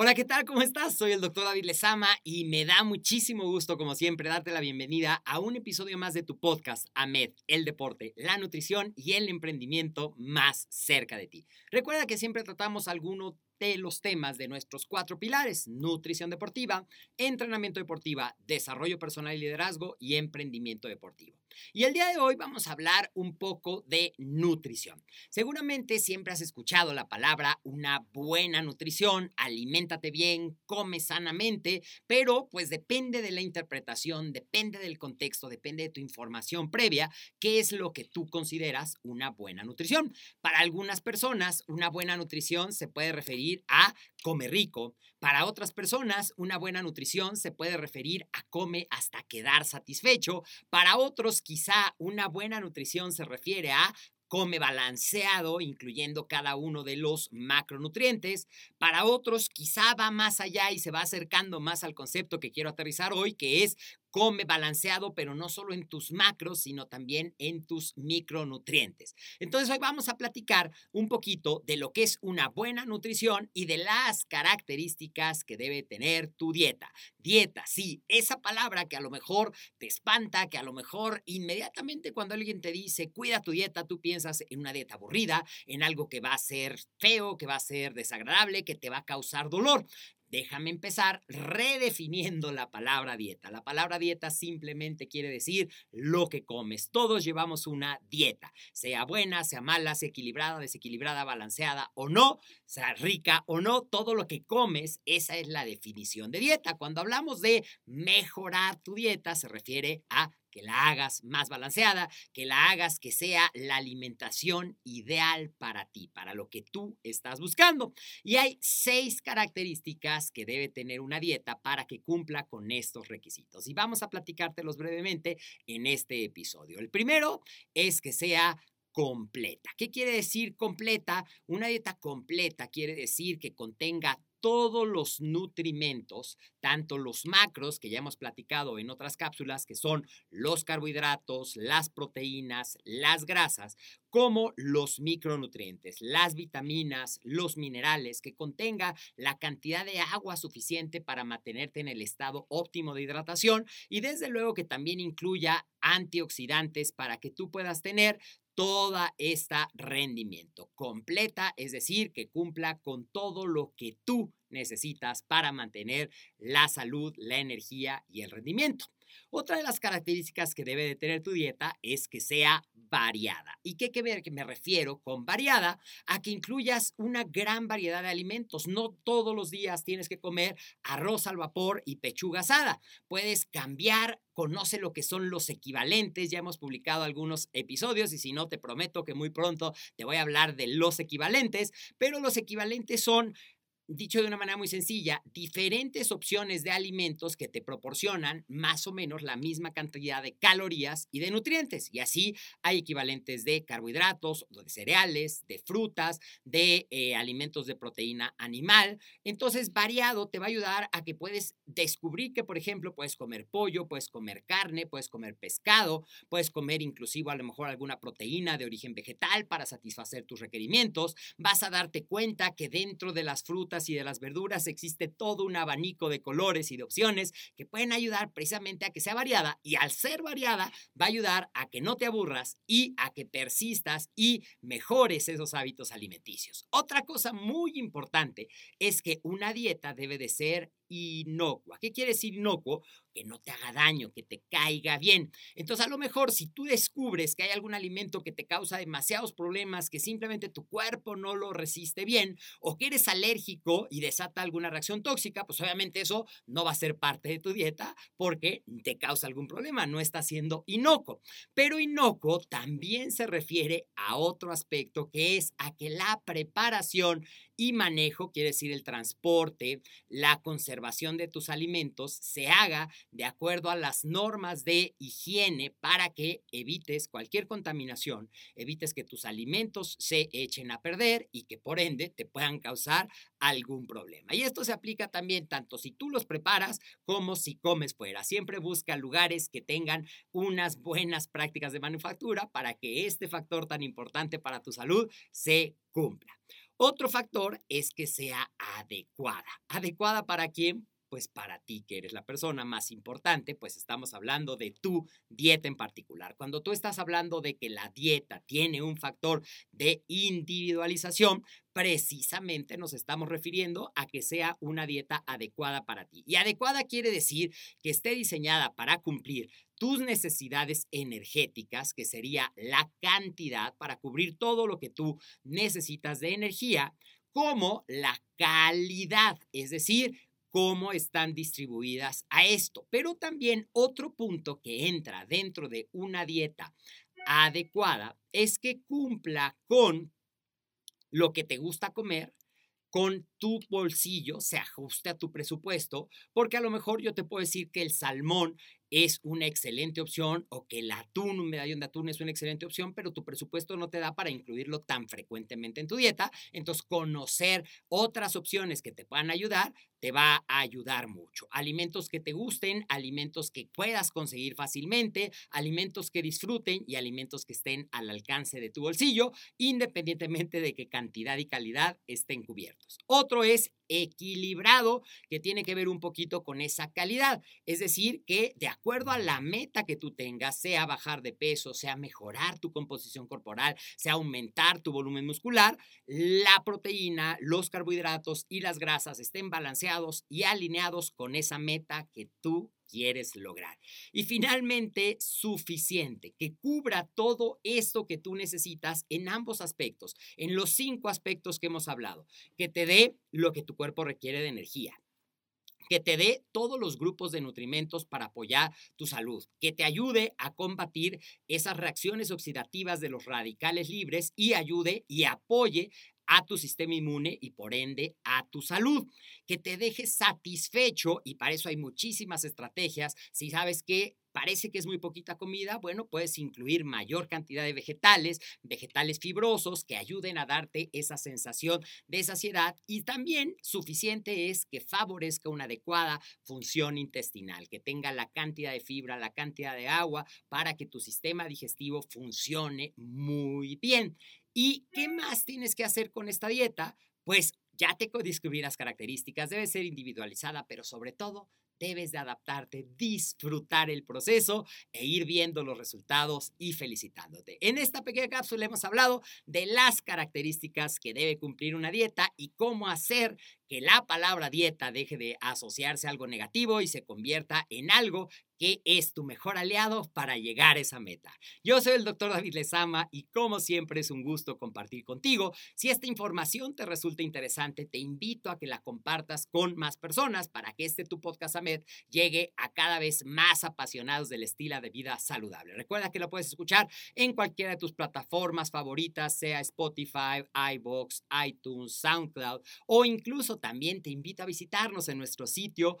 Hola, ¿qué tal? ¿Cómo estás? Soy el doctor David Lezama y me da muchísimo gusto, como siempre, darte la bienvenida a un episodio más de tu podcast, AMED, el deporte, la nutrición y el emprendimiento más cerca de ti. Recuerda que siempre tratamos alguno de los temas de nuestros cuatro pilares, nutrición deportiva, entrenamiento deportiva, desarrollo personal y liderazgo y emprendimiento deportivo. Y el día de hoy vamos a hablar un poco de nutrición. Seguramente siempre has escuchado la palabra una buena nutrición, aliméntate bien, come sanamente, pero pues depende de la interpretación, depende del contexto, depende de tu información previa, qué es lo que tú consideras una buena nutrición. Para algunas personas, una buena nutrición se puede referir a come rico. Para otras personas, una buena nutrición se puede referir a come hasta quedar satisfecho. Para otros, quizá una buena nutrición se refiere a come balanceado, incluyendo cada uno de los macronutrientes. Para otros, quizá va más allá y se va acercando más al concepto que quiero aterrizar hoy, que es come balanceado, pero no solo en tus macros, sino también en tus micronutrientes. Entonces hoy vamos a platicar un poquito de lo que es una buena nutrición y de las características que debe tener tu dieta. Dieta, sí, esa palabra que a lo mejor te espanta, que a lo mejor inmediatamente cuando alguien te dice cuida tu dieta, tú piensas en una dieta aburrida, en algo que va a ser feo, que va a ser desagradable, que te va a causar dolor. Déjame empezar redefiniendo la palabra dieta. La palabra dieta simplemente quiere decir lo que comes. Todos llevamos una dieta, sea buena, sea mala, sea equilibrada, desequilibrada, balanceada o no, sea rica o no, todo lo que comes, esa es la definición de dieta. Cuando hablamos de mejorar tu dieta, se refiere a que la hagas más balanceada, que la hagas que sea la alimentación ideal para ti, para lo que tú estás buscando. Y hay seis características que debe tener una dieta para que cumpla con estos requisitos. Y vamos a platicártelos brevemente en este episodio. El primero es que sea completa. ¿Qué quiere decir completa? Una dieta completa quiere decir que contenga todos los nutrimentos, tanto los macros que ya hemos platicado en otras cápsulas, que son los carbohidratos, las proteínas, las grasas, como los micronutrientes, las vitaminas, los minerales, que contenga la cantidad de agua suficiente para mantenerte en el estado óptimo de hidratación y desde luego que también incluya antioxidantes para que tú puedas tener toda esta rendimiento completa, es decir, que cumpla con todo lo que tú necesitas para mantener la salud, la energía y el rendimiento. Otra de las características que debe de tener tu dieta es que sea variada. ¿Y qué ver que me refiero con variada? A que incluyas una gran variedad de alimentos. No todos los días tienes que comer arroz al vapor y pechuga asada. Puedes cambiar conoce lo que son los equivalentes. Ya hemos publicado algunos episodios y si no, te prometo que muy pronto te voy a hablar de los equivalentes, pero los equivalentes son dicho de una manera muy sencilla, diferentes opciones de alimentos que te proporcionan más o menos la misma cantidad de calorías y de nutrientes. Y así hay equivalentes de carbohidratos, de cereales, de frutas, de eh, alimentos de proteína animal. Entonces, variado te va a ayudar a que puedes descubrir que, por ejemplo, puedes comer pollo, puedes comer carne, puedes comer pescado, puedes comer inclusive a lo mejor alguna proteína de origen vegetal para satisfacer tus requerimientos. Vas a darte cuenta que dentro de las frutas y de las verduras existe todo un abanico de colores y de opciones que pueden ayudar precisamente a que sea variada y al ser variada va a ayudar a que no te aburras y a que persistas y mejores esos hábitos alimenticios. Otra cosa muy importante es que una dieta debe de ser inocua. ¿Qué quiere decir inocuo? Que no te haga daño, que te caiga bien. Entonces, a lo mejor si tú descubres que hay algún alimento que te causa demasiados problemas, que simplemente tu cuerpo no lo resiste bien, o que eres alérgico y desata alguna reacción tóxica, pues obviamente eso no va a ser parte de tu dieta porque te causa algún problema, no está siendo inocuo. Pero inocuo también se refiere a otro aspecto que es a que la preparación y manejo, quiere decir el transporte, la conservación de tus alimentos, se haga de acuerdo a las normas de higiene para que evites cualquier contaminación, evites que tus alimentos se echen a perder y que por ende te puedan causar algún problema. Y esto se aplica también tanto si tú los preparas como si comes fuera. Siempre busca lugares que tengan unas buenas prácticas de manufactura para que este factor tan importante para tu salud se cumpla. Otro factor es que sea adecuada. ¿Adecuada para quién? Pues para ti, que eres la persona más importante, pues estamos hablando de tu dieta en particular. Cuando tú estás hablando de que la dieta tiene un factor de individualización, precisamente nos estamos refiriendo a que sea una dieta adecuada para ti. Y adecuada quiere decir que esté diseñada para cumplir tus necesidades energéticas, que sería la cantidad para cubrir todo lo que tú necesitas de energía, como la calidad, es decir, cómo están distribuidas a esto. Pero también otro punto que entra dentro de una dieta adecuada es que cumpla con lo que te gusta comer, con tu bolsillo, se ajuste a tu presupuesto, porque a lo mejor yo te puedo decir que el salmón es una excelente opción o que el atún, un medallón de atún es una excelente opción, pero tu presupuesto no te da para incluirlo tan frecuentemente en tu dieta. Entonces, conocer otras opciones que te puedan ayudar te va a ayudar mucho. Alimentos que te gusten, alimentos que puedas conseguir fácilmente, alimentos que disfruten y alimentos que estén al alcance de tu bolsillo, independientemente de qué cantidad y calidad estén cubiertos. Otro es equilibrado, que tiene que ver un poquito con esa calidad. Es decir, que de acuerdo a la meta que tú tengas, sea bajar de peso, sea mejorar tu composición corporal, sea aumentar tu volumen muscular, la proteína, los carbohidratos y las grasas estén y alineados con esa meta que tú quieres lograr. Y finalmente, suficiente, que cubra todo esto que tú necesitas en ambos aspectos, en los cinco aspectos que hemos hablado, que te dé lo que tu cuerpo requiere de energía, que te dé todos los grupos de nutrimentos para apoyar tu salud, que te ayude a combatir esas reacciones oxidativas de los radicales libres y ayude y apoye a tu sistema inmune y por ende a tu salud, que te deje satisfecho y para eso hay muchísimas estrategias. Si sabes que parece que es muy poquita comida, bueno, puedes incluir mayor cantidad de vegetales, vegetales fibrosos que ayuden a darte esa sensación de saciedad y también suficiente es que favorezca una adecuada función intestinal, que tenga la cantidad de fibra, la cantidad de agua para que tu sistema digestivo funcione muy bien. ¿Y qué más tienes que hacer con esta dieta? Pues ya te descubrí las características, debe ser individualizada, pero sobre todo debes de adaptarte, disfrutar el proceso e ir viendo los resultados y felicitándote. En esta pequeña cápsula hemos hablado de las características que debe cumplir una dieta y cómo hacer que la palabra dieta deje de asociarse a algo negativo y se convierta en algo que es tu mejor aliado para llegar a esa meta. Yo soy el doctor David Lezama y como siempre es un gusto compartir contigo. Si esta información te resulta interesante, te invito a que la compartas con más personas para que este tu podcast AMED llegue a cada vez más apasionados del estilo de vida saludable. Recuerda que lo puedes escuchar en cualquiera de tus plataformas favoritas, sea Spotify, iBox, iTunes, SoundCloud o incluso también te invito a visitarnos en nuestro sitio,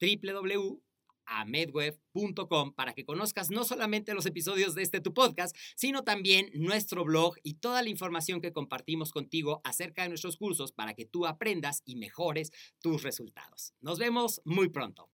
www.amedweb.com para que conozcas no solamente los episodios de este tu podcast, sino también nuestro blog y toda la información que compartimos contigo acerca de nuestros cursos para que tú aprendas y mejores tus resultados. Nos vemos muy pronto.